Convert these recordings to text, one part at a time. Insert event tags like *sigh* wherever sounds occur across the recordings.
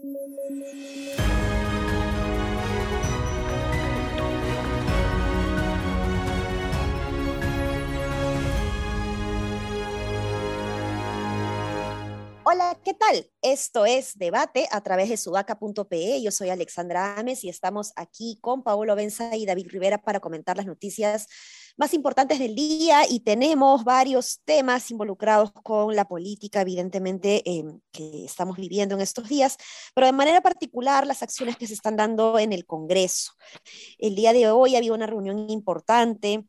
thank you Hola, ¿qué tal? Esto es Debate a través de sudaca.pe. Yo soy Alexandra Ames y estamos aquí con Paolo Benza y David Rivera para comentar las noticias más importantes del día y tenemos varios temas involucrados con la política, evidentemente, em, que estamos viviendo en estos días, pero de manera particular las acciones que se están dando en el Congreso. El día de hoy había una reunión importante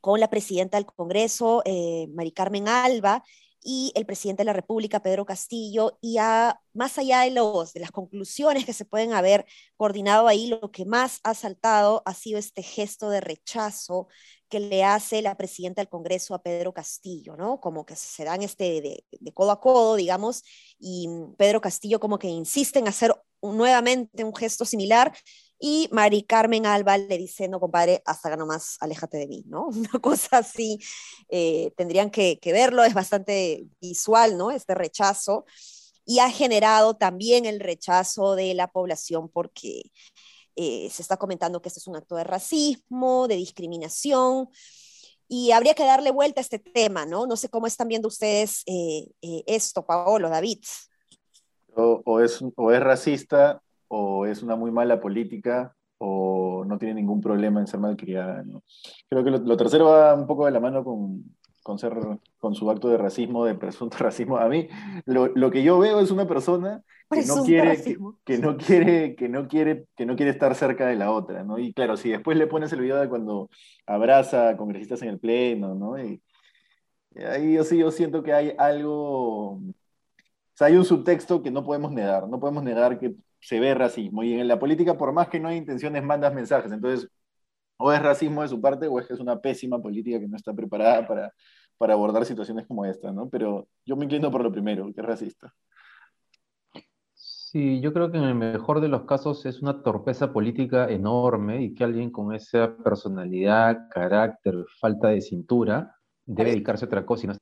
con la presidenta del Congreso, eh, Carmen Alba, y el presidente de la República, Pedro Castillo, y a, más allá de, los, de las conclusiones que se pueden haber coordinado ahí, lo que más ha saltado ha sido este gesto de rechazo que le hace la presidenta del Congreso a Pedro Castillo, ¿no? Como que se dan este de, de codo a codo, digamos, y Pedro Castillo como que insiste en hacer nuevamente un gesto similar y Mari Carmen Alba le dice, no, compadre, hasta nomás, aléjate de mí, ¿no? *laughs* Una cosa así, eh, tendrían que, verlo, es bastante visual, ¿no? Este rechazo. Y ha generado también el rechazo de la población porque eh, se está comentando que este es un acto de racismo, de discriminación, y habría que darle vuelta a este tema, ¿no? No sé cómo están viendo ustedes eh, esto, Paolo, David. O, es, o es racista o es una muy mala política o no tiene ningún problema en ser malcriada. ¿no? Creo que lo, tercero va un poco de la mano con, con, ser, con su acto de racismo, de presunto *laughs* racismo. A mí lo, lo que yo veo es una persona que no, quiere, que, no quiere, que, no quiere, que no quiere estar cerca de la otra. ¿no? Y claro, si después le pones el video de cuando abraza a congresistas en el pleno, ¿no? Y, ahí yo sí yo siento que hay algo... O sea, hay un subtexto que no podemos negar. No podemos negar que se ve racismo. Y en la política, por más que no hay intenciones, mandas mensajes. Entonces, o es racismo de su parte o es que es una pésima política que no está preparada para, para abordar situaciones como esta, ¿no? Pero yo me inclino por lo primero, que es racista. Sí, yo creo que en el mejor de los casos es una torpeza política enorme y que alguien con esa personalidad, carácter, falta de cintura debe dedicarse a otra cosa y no,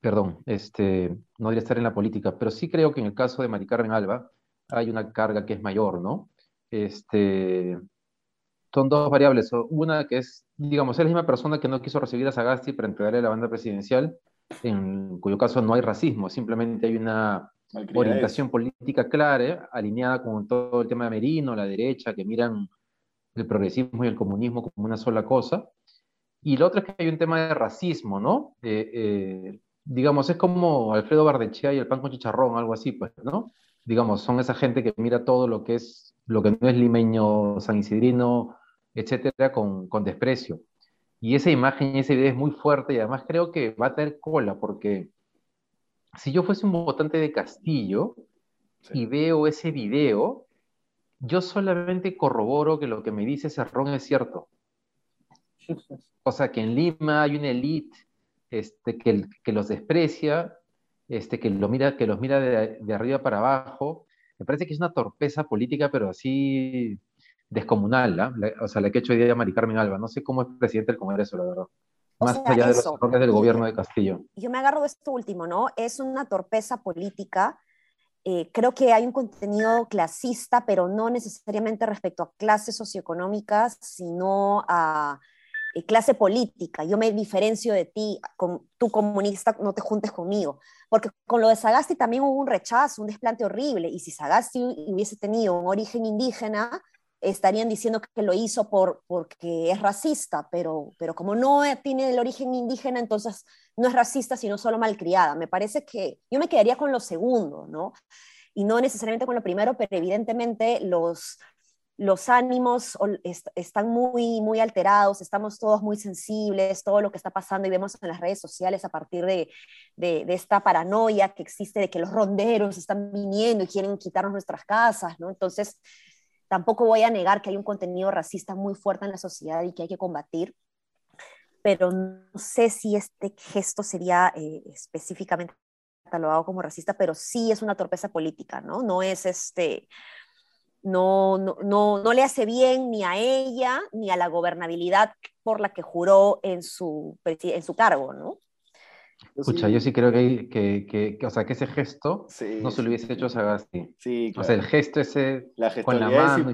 perdón, este, no debería estar en la política. Pero sí creo que en el caso de Mari Carmen Alba, hay una carga que es mayor, ¿no? Este, son dos variables. Una que es, digamos, es la misma persona que no quiso recibir a Sagasti para entregarle la banda presidencial, en cuyo caso no hay racismo, simplemente hay una orientación política clara, alineada con todo el tema de Merino, la derecha, que miran el progresismo y el comunismo como una sola cosa. Y lo otro es que hay un tema de racismo, ¿no? Eh, eh, digamos, es como Alfredo Bardechea y el pan con chicharrón, algo así, pues, ¿no? Digamos, son esa gente que mira todo lo que es, lo que no es limeño, san isidrino, etcétera, con, con desprecio. Y esa imagen y esa idea es muy fuerte y además creo que va a tener cola, porque si yo fuese un votante de Castillo y veo ese video, yo solamente corroboro que lo que me dice Cerrón es cierto. *laughs* O sea, que en Lima hay una élite este, que, que los desprecia este, que, lo mira, que los mira de, arriba para abajo. Me parece que es una torpeza política, pero así descomunal, o sea, la que ha hecho hoy día Mari Carmen Alba. No sé cómo es presidente del Congreso, la verdad. Más allá de los errores del gobierno de Castillo. Yo me agarro de esto último, ¿no? Es una torpeza política. Eh, creo que hay un contenido clasista, pero no necesariamente respecto a clases socioeconómicas, sino a eh, clase política, yo me diferencio de ti, con, tú comunista, no te juntes conmigo, porque con lo de Sagasti también hubo un rechazo, un desplante horrible, y si Sagasti hubiese tenido un origen indígena, estarían diciendo que lo hizo por, porque es racista, pero, pero como no tiene el origen indígena, entonces no es racista, sino solo malcriada. Me parece que yo me quedaría con lo segundo, ¿no? Y no necesariamente con lo primero, pero evidentemente los, los ánimos están muy, muy alterados, estamos todos muy sensibles, todo lo que está pasando y vemos en las redes sociales a partir de, esta paranoia que existe de que los ronderos están viniendo y quieren quitarnos nuestras casas, ¿no? Entonces, tampoco voy a negar que hay un contenido racista muy fuerte en la sociedad y que hay que combatir, pero no sé si este gesto sería eh, específicamente catalogado como racista, pero sí es una torpeza política, ¿no? No es este no, no, no, le hace bien ni a ella ni a la gobernabilidad por la que juró en su, en su cargo, ¿no? Escucha, yo sí creo que, que, que, o sea, que ese gesto no se lo hubiese hecho a Sagasti. Sí, O sea, el gesto ese la con la mano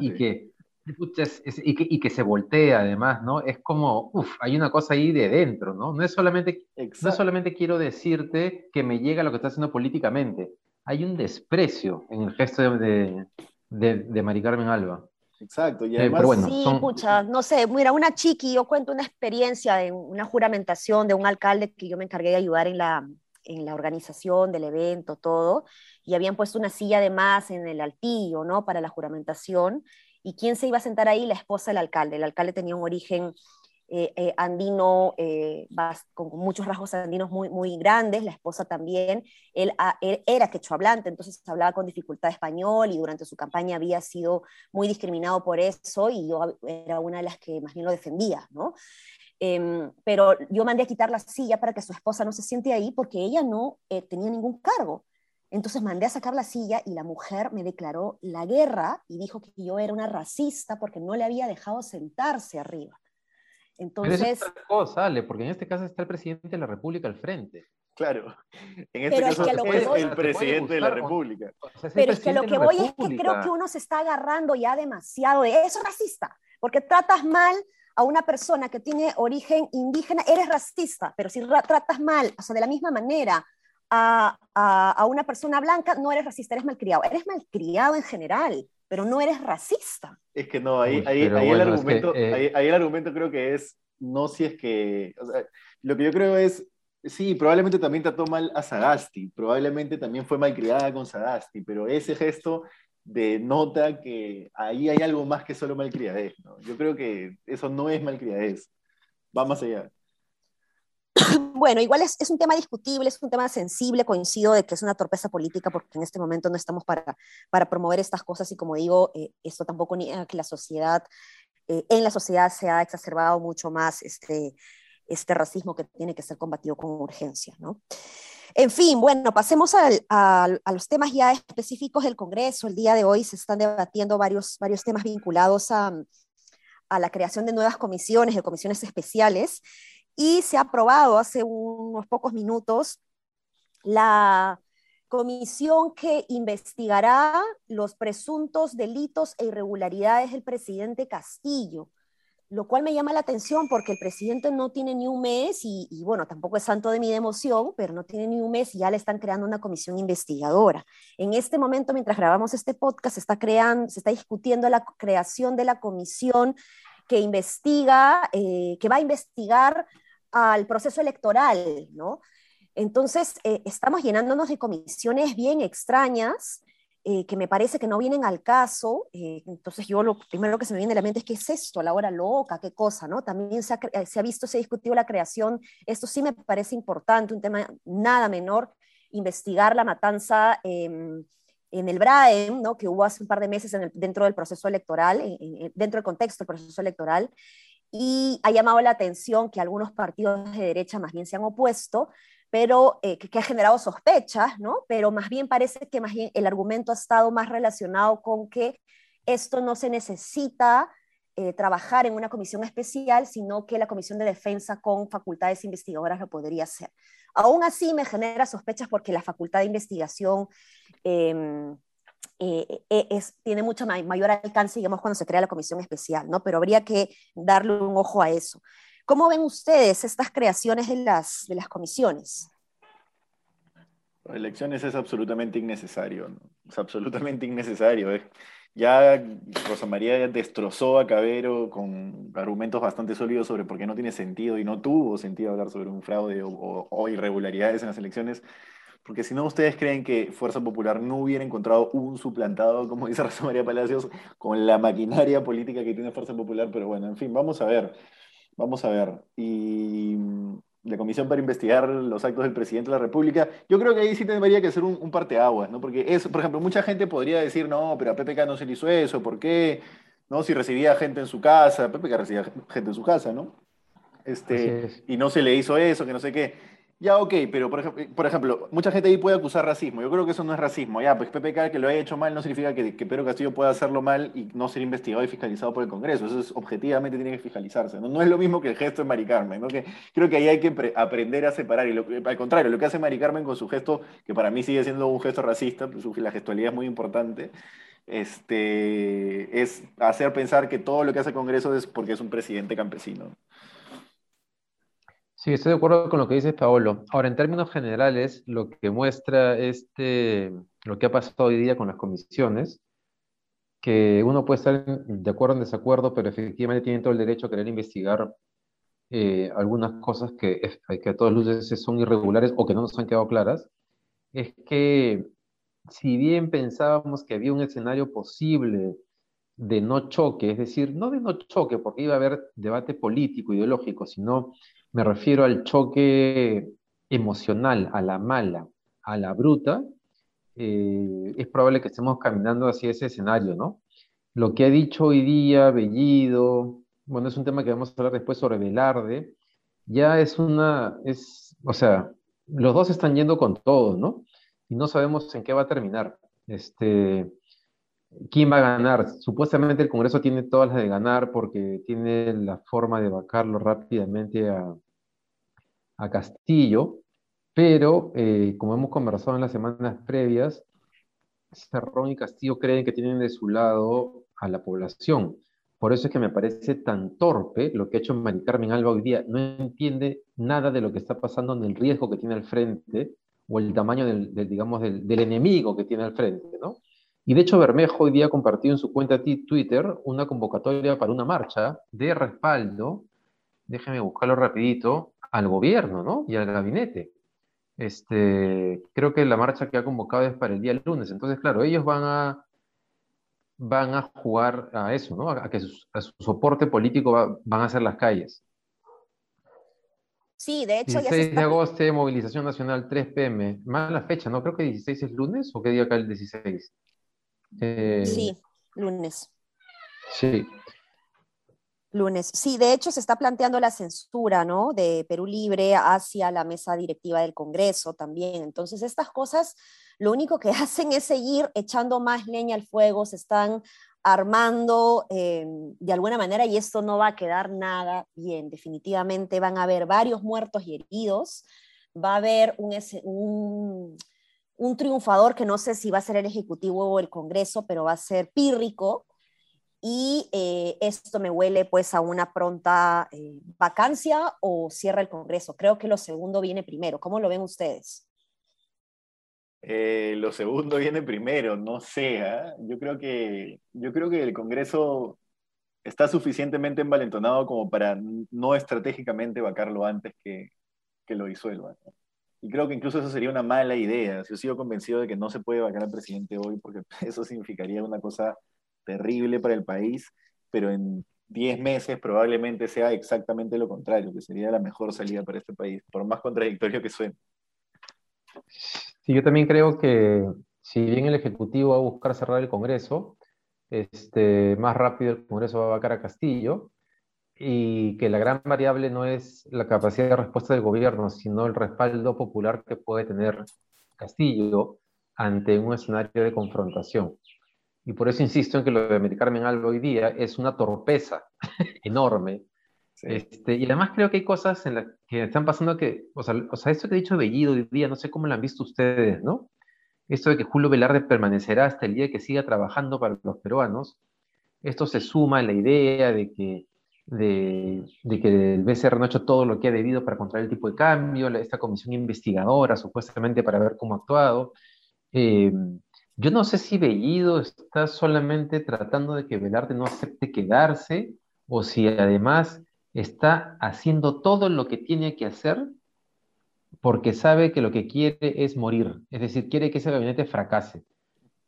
y que, y que, y que, se voltea además, ¿no? Es como, uff, hay una cosa ahí de dentro, ¿no? No es, solamente, no solamente quiero decirte que me llega lo que está haciendo políticamente, hay un desprecio en el gesto de, de, de Mari Carmen Alba. Exacto, y además... sí, pucha, no sé, mira, una chiqui, yo cuento una experiencia de una juramentación de un alcalde que yo me encargué de ayudar en la, en la organización del evento, todo, y habían puesto una silla de más en el altillo, ¿no? Para la juramentación, y quién se iba a sentar ahí, la esposa del alcalde. El alcalde tenía un origen eh, eh, andino, eh, con, muchos rasgos andinos muy, muy grandes, la esposa también, él, ah, era quechua hablante, entonces hablaba con dificultad español y durante su campaña había sido muy discriminado por eso y yo era una de las que más bien lo defendía, ¿no? Em, pero yo mandé a quitar la silla para que su esposa no se siente ahí porque ella no tenía ningún cargo. Entonces mandé a sacar la silla y la mujer me declaró la guerra y dijo que yo era una racista porque no le había dejado sentarse arriba. Entonces, Pero es otra cosa, Ale, porque en este caso está el presidente de la República al frente. Claro, en este caso es, el presidente de la República. pero es que lo que voy es que creo que uno se está agarrando ya demasiado de eso racista, porque tratas mal a una persona que tiene origen indígena, eres racista, pero si tratas mal, o sea, de la misma manera a, a, a una persona blanca, no eres racista, eres malcriado. Eres malcriado en general pero no eres racista. Es que no, ahí, ahí, ahí el argumento, eh, ahí, el argumento creo que es, no si es que, o sea, lo que yo creo es, sí, probablemente también trató mal a Sagasti, probablemente también fue malcriada con Sagasti, pero ese gesto denota que ahí hay algo más que solo malcriadez, ¿no? Yo creo que eso no es malcriadez, va más allá. *coughs* Bueno, igual es, un tema discutible, es un tema sensible, coincido de que es una torpeza política porque en este momento no estamos para, para promover estas cosas y como digo, eh, esto tampoco niega que la sociedad, eh, en la sociedad se ha exacerbado mucho más este, este racismo que tiene que ser combatido con urgencia, ¿no? En fin, bueno, pasemos a, a, los temas ya específicos del Congreso. El día de hoy se están debatiendo varios, varios temas vinculados a, a la creación de nuevas comisiones, de comisiones especiales y se ha aprobado hace unos pocos minutos la comisión que investigará los presuntos delitos e irregularidades del presidente Castillo, lo cual me llama la atención porque el presidente no tiene ni un mes y, bueno, tampoco es santo de mi democión, pero no tiene ni un mes y ya le están creando una comisión investigadora. En este momento, mientras grabamos este podcast, se está, creando, se está discutiendo la creación de la comisión que investiga, eh, que va a investigar al proceso electoral, ¿no? Entonces, eh, estamos llenándonos de comisiones bien extrañas, eh, que me parece que no vienen al caso. Entonces, yo lo primero que se me viene a la mente es, ¿qué es esto? La hora loca, ¿qué cosa? ¿no? También se ha, se ha visto, se ha discutido la creación. Esto sí me parece importante, un tema nada menor, investigar la matanza em, en el BRAEM, ¿no? que hubo hace un par de meses en el, dentro del proceso electoral, dentro del contexto del proceso electoral, y ha llamado la atención que algunos partidos de derecha más bien se han opuesto, pero eh, que, ha generado sospechas, ¿no? Pero más bien parece que más bien el argumento ha estado más relacionado con que esto no se necesita eh, trabajar en una comisión especial, sino que la comisión de defensa con facultades investigadoras lo podría hacer. Aún así me genera sospechas porque la facultad de investigación eh, eh, es, tiene mucho mayor alcance, digamos, cuando se crea la comisión especial, ¿no? Pero habría que darle un ojo a eso. ¿Cómo ven ustedes estas creaciones de las, de las comisiones? Elecciones es absolutamente innecesario, es absolutamente innecesario. ¿eh? Ya Rosa María destrozó a Cabero con argumentos bastante sólidos sobre por qué no tiene sentido y no tuvo sentido hablar sobre un fraude o irregularidades en las elecciones porque si no, ustedes creen que Fuerza Popular no hubiera encontrado un suplantado, como dice Rosa María Palacios, con la maquinaria política que tiene Fuerza Popular, pero bueno, en fin, vamos a ver, vamos a ver. Y mm, la comisión para investigar los actos del presidente de la República, yo creo que ahí sí tendría que ser un, un parteaguas, ¿no? Porque es, por ejemplo, mucha gente podría decir, no, pero a PPK no se le hizo eso, ¿por qué? ¿No? Si recibía gente en su casa, PPK recibía gente en su casa, ¿no? Este, y no se le hizo eso, que no sé qué. Ya, ok, pero por ejemplo, mucha gente ahí puede acusar racismo. Yo creo que eso no es racismo. Ya, pues PPK que lo haya hecho mal no significa que, Pedro Castillo pueda hacerlo mal y no ser investigado y fiscalizado por el Congreso. Eso es, objetivamente tiene que fiscalizarse. No, es lo mismo que el gesto de Mari Carmen. creo que ahí hay que aprender a separar. Y al contrario, lo que hace Mari Carmen con su gesto, que para mí sigue siendo un gesto racista, pues, la gestualidad es muy importante, este, es hacer pensar que todo lo que hace el Congreso es porque es un presidente campesino. Sí, estoy de acuerdo con lo que dice Paolo. Ahora, en términos generales, lo que muestra este, lo que ha pasado hoy día con las comisiones, que uno puede estar de acuerdo o en desacuerdo, pero efectivamente tienen todo el derecho a querer investigar eh, algunas cosas que, que a todas luces son irregulares o que no nos han quedado claras, es que si bien pensábamos que había un escenario posible de no choque, es decir, no de no choque, porque iba a haber debate político, ideológico, sino me refiero al choque emocional, a la mala, a la bruta, eh, es probable que estemos caminando hacia ese escenario, ¿no? Lo que ha dicho hoy día Bellido, bueno, es un tema que vamos a hablar después sobre Velarde, ya es una, es, o sea, los dos están yendo con todo, ¿no? Y no sabemos en qué va a terminar. Este, ¿Quién va a ganar? Supuestamente el Congreso tiene todas las de ganar porque tiene la forma de vacarlo rápidamente a, Castillo, pero eh, como hemos conversado en las semanas previas, Cerrón y Castillo creen que tienen de su lado a la población. Por eso es que me parece tan torpe lo que ha hecho Mari Carmen Alba hoy día. No entiende nada de lo que está pasando en el riesgo que tiene al frente o el tamaño del, digamos, del, del enemigo que tiene al frente, ¿no? Y de hecho Bermejo hoy día compartió en su cuenta Twitter una convocatoria para una marcha de respaldo, déjeme buscarlo rapidito, al gobierno ¿no? y al gabinete. Este, creo que la marcha que ha convocado es para el día lunes. Entonces, claro, ellos van a, van a jugar a eso, ¿no? a que su, soporte político van a ser las calles. Sí, de hecho 16 de agosto, movilización nacional 3 pm. Mala fecha, ¿no? Creo que 16 es lunes o qué día acá el 16. Eh, sí, lunes. Sí. Lunes. Sí, de hecho se está planteando la censura, ¿no? De Perú Libre hacia la mesa directiva del Congreso también. Entonces, estas cosas lo único que *laughs* hacen es seguir echando más leña al fuego, se están armando eh, de alguna manera y esto no va a quedar nada bien. Definitivamente van a haber varios muertos y heridos, va a haber un, un un triunfador que no sé si va a ser el Ejecutivo o el Congreso, pero va a ser pírrico. Y eh, esto me huele pues a una pronta eh, vacancia o cierra el Congreso. Creo que lo segundo viene primero. ¿Cómo lo ven ustedes? Eh, lo segundo viene primero, no sé. ¿ah? Yo, creo que, yo creo que el Congreso está suficientemente envalentonado como para no estratégicamente vacarlo antes que, que lo disuelva. Y creo que incluso eso sería una mala idea. Yo sigo convencido de que no se puede vacar al presidente hoy porque *laughs* eso significaría una cosa terrible para el país, pero en 10 meses probablemente sea exactamente lo contrario, que sería la mejor salida para este país, por más contradictorio que suene. Sí, yo también creo que si bien el Ejecutivo va a buscar cerrar el Congreso, este, más rápido el Congreso va a vacar a Castillo, y que la gran variable no es la capacidad de respuesta del gobierno, sino el respaldo popular que puede tener Castillo ante un escenario de confrontación. Y por eso insisto en que lo de Carmen Alba hoy día es una torpeza *laughs* enorme. Este, y además creo que hay cosas en las que están pasando que, o sea, o sea, esto que he dicho Bellido hoy día, no sé cómo lo han visto ustedes, ¿no? Esto de que Julio Velarde permanecerá hasta el día que siga trabajando para los peruanos, esto se suma a la idea de que de, que el BCR no ha hecho todo lo que ha debido para controlar el tipo de cambio, esta comisión investigadora supuestamente para ver cómo ha actuado. Eh, yo no sé si Bellido está solamente tratando de que Velarde no acepte quedarse o si además está haciendo todo lo que tiene que hacer porque sabe que lo que quiere es morir, es decir, quiere que ese gabinete fracase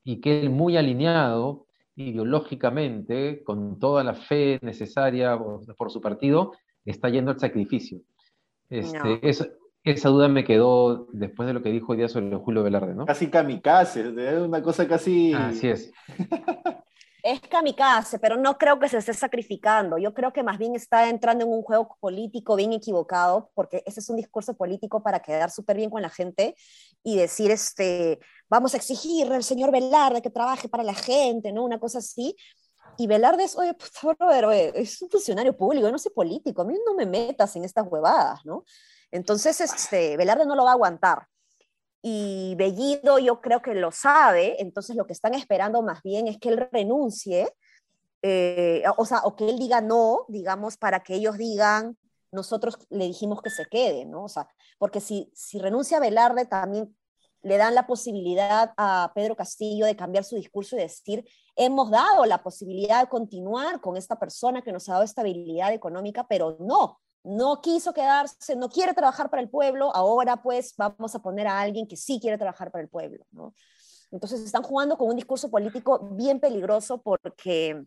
y que él muy alineado ideológicamente, con toda la fe necesaria por, su partido, está yendo al sacrificio. Este, esa duda me quedó después de lo que dijo hoy día sobre Julio Velarde, ¿no? Casi kamikaze, es una cosa casi... Así es. *laughs* es kamikaze, pero no creo que se esté sacrificando. Yo creo que más bien está entrando en un juego político bien equivocado, porque ese es un discurso político para quedar súper bien con la gente y decir, este, vamos a exigirle al señor Velarde que trabaje para la gente, ¿no? Una cosa así. Y Velarde es, oye, por favor, es un funcionario público, no soy político, a mí no me metas en estas huevadas, ¿no? Entonces, este, Velarde no lo va a aguantar y Bellido yo creo que lo sabe, entonces lo que están esperando más bien es que él renuncie, eh, o sea, o que él diga no, digamos, para que ellos digan, nosotros le dijimos que se quede, ¿no? O sea, porque si, si renuncia a Velarde también le dan la posibilidad a Pedro Castillo de cambiar su discurso y decir, hemos dado la posibilidad de continuar con esta persona que nos ha dado estabilidad económica, pero no, no quiso quedarse, no quiere trabajar para el pueblo, ahora pues vamos a poner a alguien que sí quiere trabajar para el pueblo. ¿no? Entonces están jugando con un discurso político bien peligroso porque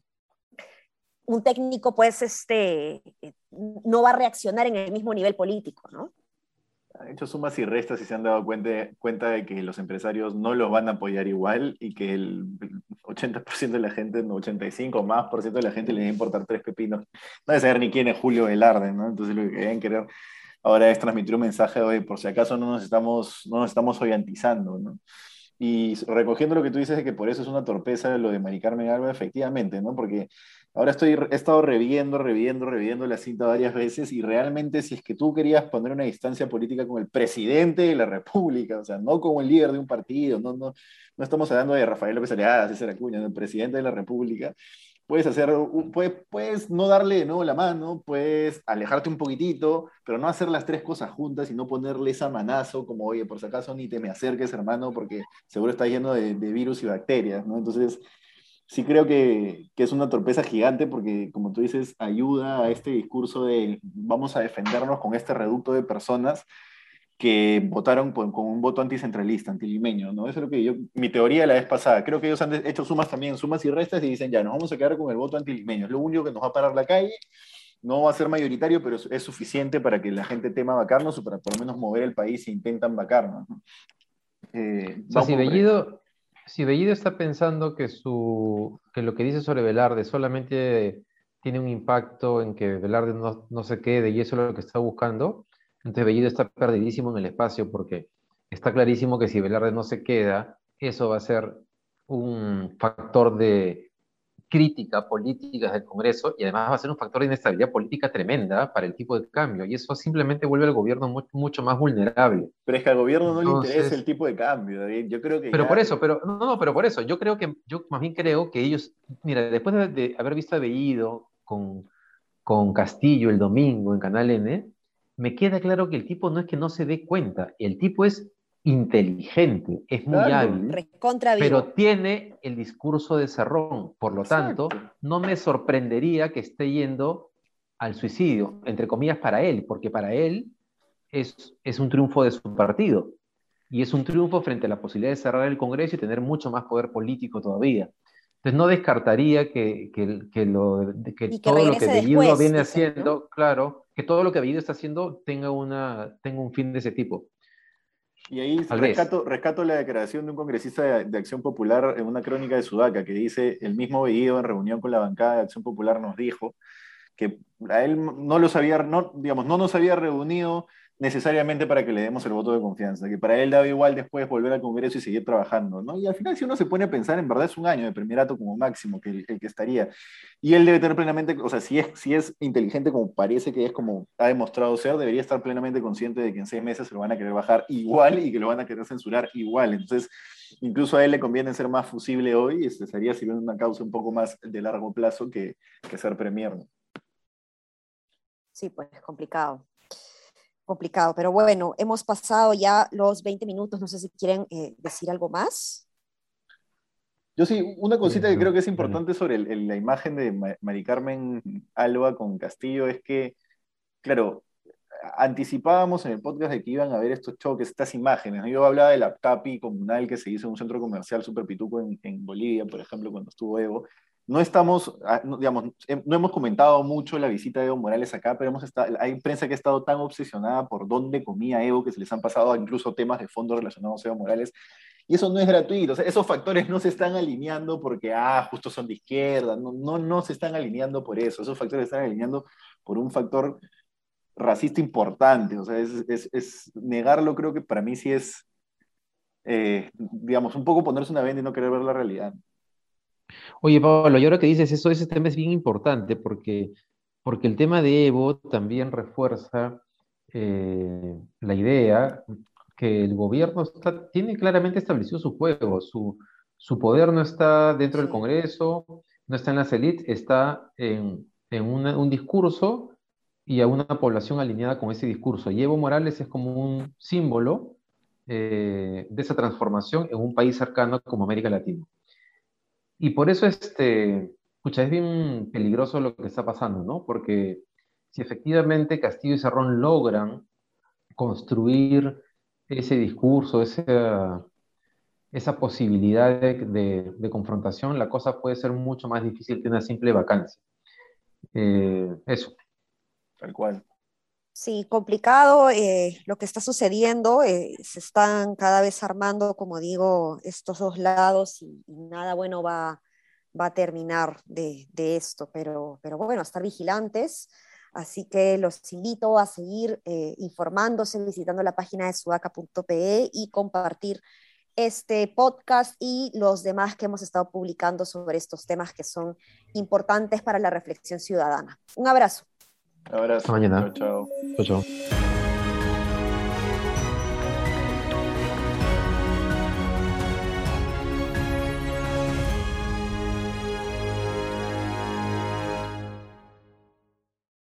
un técnico pues este, no va a reaccionar en el mismo nivel político, ¿no? Han hecho sumas y restas y se han dado cuenta, cuenta de que los empresarios no los van a apoyar igual y que el 80% de la gente, el 85 más por ciento de la gente le va a importar tres pepinos. No debe saber ni quién es Julio Velarde, ¿no? Entonces lo que querían querer ahora es transmitir un mensaje de hoy, por si acaso no nos estamos, no nos estamos oyantizando, ¿no? Y recogiendo lo que tú dices de que por eso es una torpeza lo de Mari Carmen Alba, efectivamente, ¿no? Porque Ahora estoy, he estado reviendo, reviendo, reviendo la cinta varias veces y realmente si es que tú querías poner una distancia política con el presidente de la República, o sea, no como el líder de un partido, no, no, no estamos hablando de Rafael López Aliaga, César Acuña, el presidente de la República, puedes hacer, puedes, puedes no darle nuevo la mano, puedes alejarte un poquitito, pero no hacer las tres cosas juntas y no ponerle esa manazo como, oye, por si acaso ni te me acerques, hermano, porque seguro está lleno de, de virus y bacterias, ¿no? Entonces, sí creo que, que, es una torpeza gigante porque, como tú dices, ayuda a este discurso de vamos a defendernos con este reducto de personas que votaron con, con un voto anticentralista, antilimeño, ¿no? Eso es lo que yo, mi teoría la vez pasada, creo que ellos han hecho sumas también, sumas y restas y dicen, ya, nos vamos a quedar con el voto antilimeño, es lo único que nos va a parar la calle, no va a ser mayoritario, pero es, es suficiente para que la gente tema vacarnos o para por lo menos mover el país si intentan vacarnos. ¿no? Eh, o sea, si Bellido, si Bellido está pensando que, su, que lo que dice sobre Velarde solamente tiene un impacto en que Velarde no, no se quede y eso es lo que está buscando, entonces Bellido está perdidísimo en el espacio porque está clarísimo que si Velarde no se queda, eso va a ser un factor de crítica política del Congreso y además va a ser un factor de inestabilidad política tremenda para el tipo de cambio y eso simplemente vuelve al gobierno mucho, mucho más vulnerable. Pero es que al gobierno no Entonces, le interesa el tipo de cambio, David. Yo creo que Pero ya... por eso, pero no, no, pero por eso, yo creo que yo más bien creo que ellos, mira, después de, de haber visto a Bellido con, con Castillo el domingo en Canal N, me queda claro que el tipo no es que no se dé cuenta, el tipo es inteligente, es muy claro, hábil, pero tiene el discurso de Cerrón. Por lo Exacto. tanto, no me sorprendería que esté yendo al suicidio, entre comillas, para él, porque para él es, es un triunfo de su partido. Y es un triunfo frente a la posibilidad de cerrar el Congreso y tener mucho más poder político todavía. Entonces no descartaría que, que, que, lo, que, que todo lo que Bellido viene haciendo, ¿no? claro, que todo lo que Bellido está haciendo tenga, una, tenga un fin de ese tipo. Y ahí rescato, rescato, la declaración de un congresista de, de, Acción Popular en una crónica de Sudaca que dice, el mismo Bellido en reunión con la bancada de Acción Popular nos dijo que a él no los había, no, digamos, no nos había reunido necesariamente para que le demos el voto de confianza, que para él daba igual después volver al Congreso y seguir trabajando, ¿no? Y al final si uno se pone a pensar, en verdad es un año de primerato como máximo que el, que estaría. Y él debe tener plenamente, o sea, si es, si es inteligente como parece que es, como ha demostrado ser, debería estar plenamente consciente de que en seis meses se lo van a querer bajar igual y que lo van a querer censurar igual. Entonces, incluso a él le conviene ser más fusible hoy y este estaría sirviendo una causa un poco más de largo plazo que, que ser premier. Sí, pues es complicado complicado, pero bueno, hemos pasado ya los 20 minutos, no sé si quieren eh, decir algo más. Yo sí, una cosita que creo que es importante sobre el, el, la imagen de Mari Carmen Alba con Castillo es que, claro, anticipábamos en el podcast de que iban a ver estos choques, estas imágenes. Yo hablaba de la TAPI comunal que se hizo en un centro comercial súper pituco en, en Bolivia, por ejemplo, cuando estuvo Evo, no estamos, ah, digamos, no hemos comentado mucho la visita de Evo Morales acá, pero hemos estado, hay prensa que ha estado tan obsesionada por dónde comía Evo que se les han pasado incluso temas de fondo relacionados a Evo Morales. Y eso no es gratuito, esos factores no se están alineando porque, ah, justo son de izquierda, no, no, no se están alineando por eso, esos factores se están alineando por un factor racista importante, o sea, es, es, es negarlo creo que para mí sí es, eh, digamos, un poco ponerse una venda y no querer ver la realidad. Oye, Pablo, y ahora que dices eso, ese tema es bien importante porque, porque el tema de Evo también refuerza eh, la idea que el gobierno está, tiene claramente establecido su juego, su, su poder no está dentro del Congreso, no está en las élites, está en, en un discurso y a una población alineada con ese discurso. Y Evo Morales es como un símbolo eh, de esa transformación en un país cercano como América Latina. Y por eso, este, escucha, es bien peligroso lo que está pasando, ¿no? Porque si efectivamente Castillo y Cerrón logran construir ese discurso, esa, esa posibilidad de, confrontación, la cosa puede ser mucho más difícil que una simple vacancia. Eh, eso. Tal cual. Sí, complicado eh, lo que está sucediendo. Eh, se están cada vez armando, como digo, estos dos lados y, nada bueno va, va a terminar de, de, esto. Pero, pero bueno, estar vigilantes. Así que los invito a seguir eh, informándose, visitando la página de sudaca.pe y compartir este podcast y los demás que hemos estado publicando sobre estos temas que son importantes para la reflexión ciudadana. Un abrazo. Un abrazo. Hasta mañana. Chao, chao. chao, chao.